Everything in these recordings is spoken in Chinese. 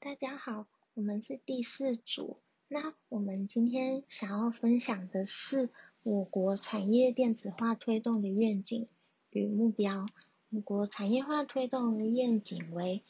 大家好，我们是第四组。那我们今天想要分享的是我国产业电子化推动的愿景与目标。我国产业化推动的愿景为：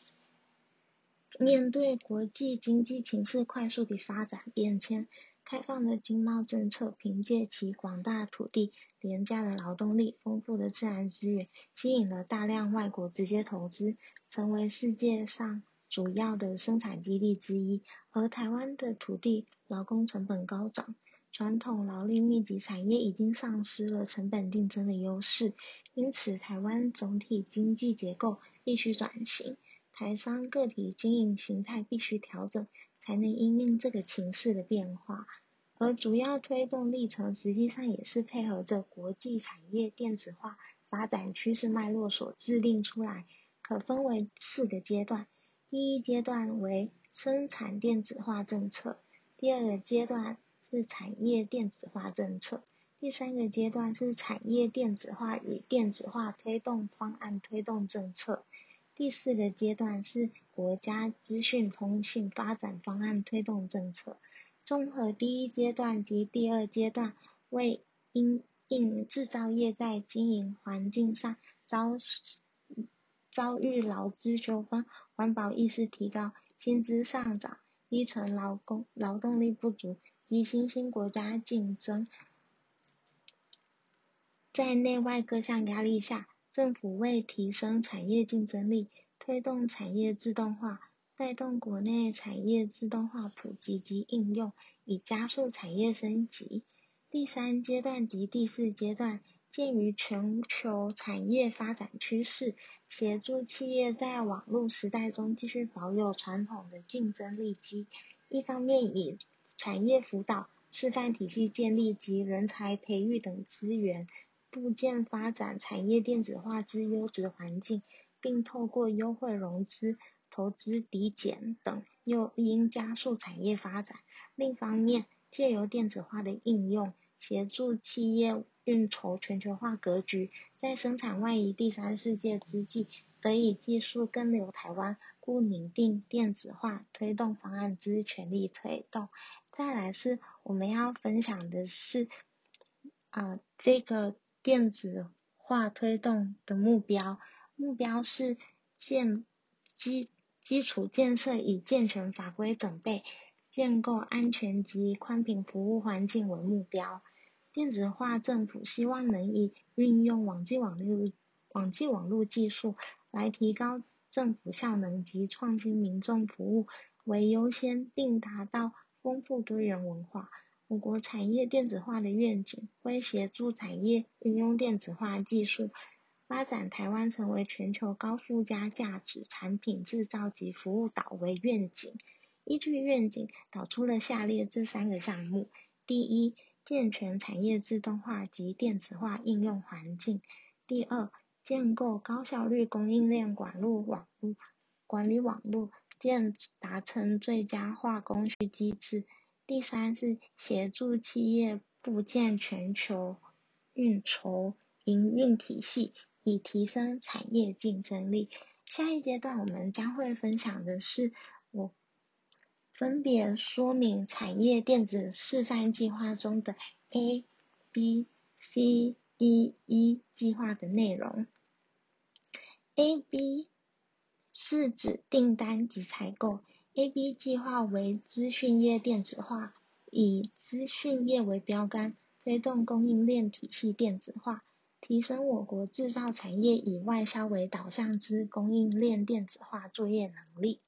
面对国际经济形势快速的发展变迁。开放的经贸政策，凭借其广大土地、廉价的劳动力、丰富的自然资源，吸引了大量外国直接投资，成为世界上主要的生产基地之一。而台湾的土地、劳工成本高涨，传统劳力密集产业已经丧失了成本竞争的优势，因此台湾总体经济结构必须转型，台商个体经营形态必须调整。才能因应这个情势的变化，而主要推动历程实际上也是配合着国际产业电子化发展趋势脉络所制定出来，可分为四个阶段。第一阶段为生产电子化政策，第二个阶段是产业电子化政策，第三个阶段是产业电子化与电子化推动方案推动政策。第四个阶段是国家资讯通信发展方案推动政策。综合第一阶段及第二阶段，为因应制造业在经营环境上遭遭遇劳资纠纷、环保意识提高、薪资上涨、低层劳工劳动力不足及新兴国家竞争，在内外各项压力下。政府为提升产业竞争力，推动产业自动化，带动国内产业自动化普及及应用，以加速产业升级。第三阶段及第四阶段，鉴于全球产业发展趋势，协助企业在网络时代中继续保有传统的竞争力基。一方面以产业辅导、示范体系建立及人才培育等资源。部件发展产业电子化之优质环境，并透过优惠融资、投资抵减等诱因加速产业发展。另一方面，借由电子化的应用，协助企业运筹全球化格局，在生产外移第三世界之际，得以技术更留台湾，故拟定电子化推动方案之全力推动。再来是我们要分享的是，啊这个。电子化推动的目标，目标是建基基础建设以健全法规准备、建构安全及宽频服务环境为目标。电子化政府希望能以运用网际网络网际网络技术来提高政府效能及创新民众服务为优先，并达到丰富多元文化。我国产业电子化的愿景，为协助产业运用电子化技术，发展台湾成为全球高附加价值产品制造及服务岛为愿景。依据愿景，导出了下列这三个项目：第一，健全产业自动化及电子化应用环境；第二，建构高效率供应链管路网络管理网络，建达成最佳化工需机制。第三是协助企业部建全球运筹营运体系，以提升产业竞争力。下一阶段我们将会分享的是，我分别说明产业电子示范计划中的 A、B、C、D、E 计划的内容。A、B 是指订单及采购。A B 计划为资讯业电子化，以资讯业为标杆，推动供应链体系电子化，提升我国制造产业以外销为导向之供应链电子化作业能力。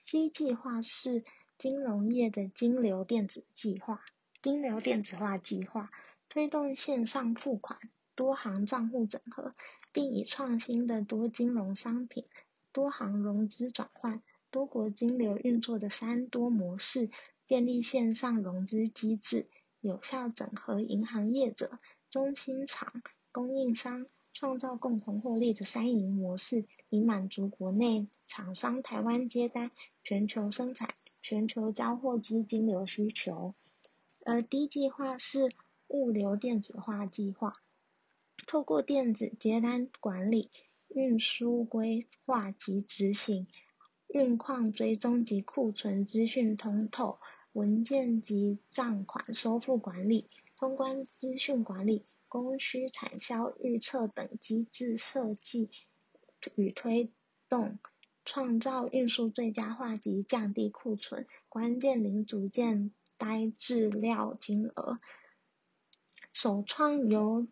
C 计划是金融业的金流电子计划，金流电子化计划，推动线上付款、多行账户整合，并以创新的多金融商品、多行融资转换。多国金流运作的三多模式，建立线上融资机制，有效整合银行业者、中心厂、供应商，创造共同获利的三赢模式，以满足国内厂商台湾接单、全球生产、全球交货资金流需求。而 D 计划是物流电子化计划，透过电子接单管理、运输规划及执行。运矿追踪及库存资讯通透、文件及账款收付管理、通关资讯管理、供需产销预测等机制设计与推动，创造运输最佳化及降低库存关键零组件呆滞料金额。首创由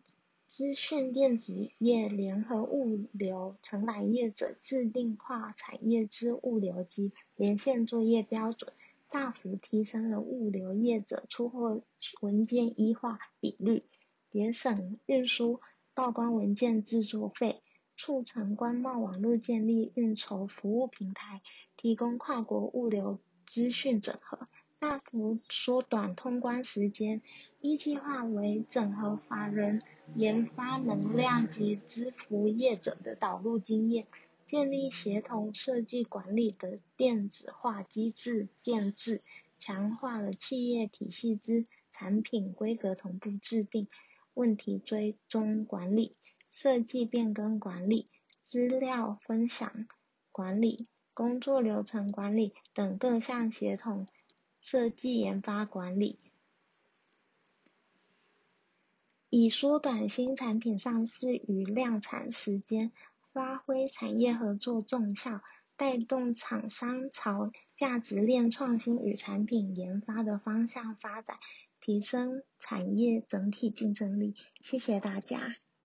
资讯电子业联合物流承揽业者制定跨产业之物流及连线作业标准，大幅提升了物流业者出货文件一化比率，节省运输报关文件制作费，促成关贸网络建立运筹服务平台，提供跨国物流资讯整合。大幅缩短通关时间，一计划为整合法人研发能量及支付业者的导入经验，建立协同设计管理的电子化机制建制，强化了企业体系之产品规格同步制定、问题追踪管理、设计变更管理、资料分享管理、工作流程管理等各项协同。设计研发管理，以缩短新产品上市与量产时间，发挥产业合作重效，带动厂商朝价值链创新与产品研发的方向发展，提升产业整体竞争力。谢谢大家。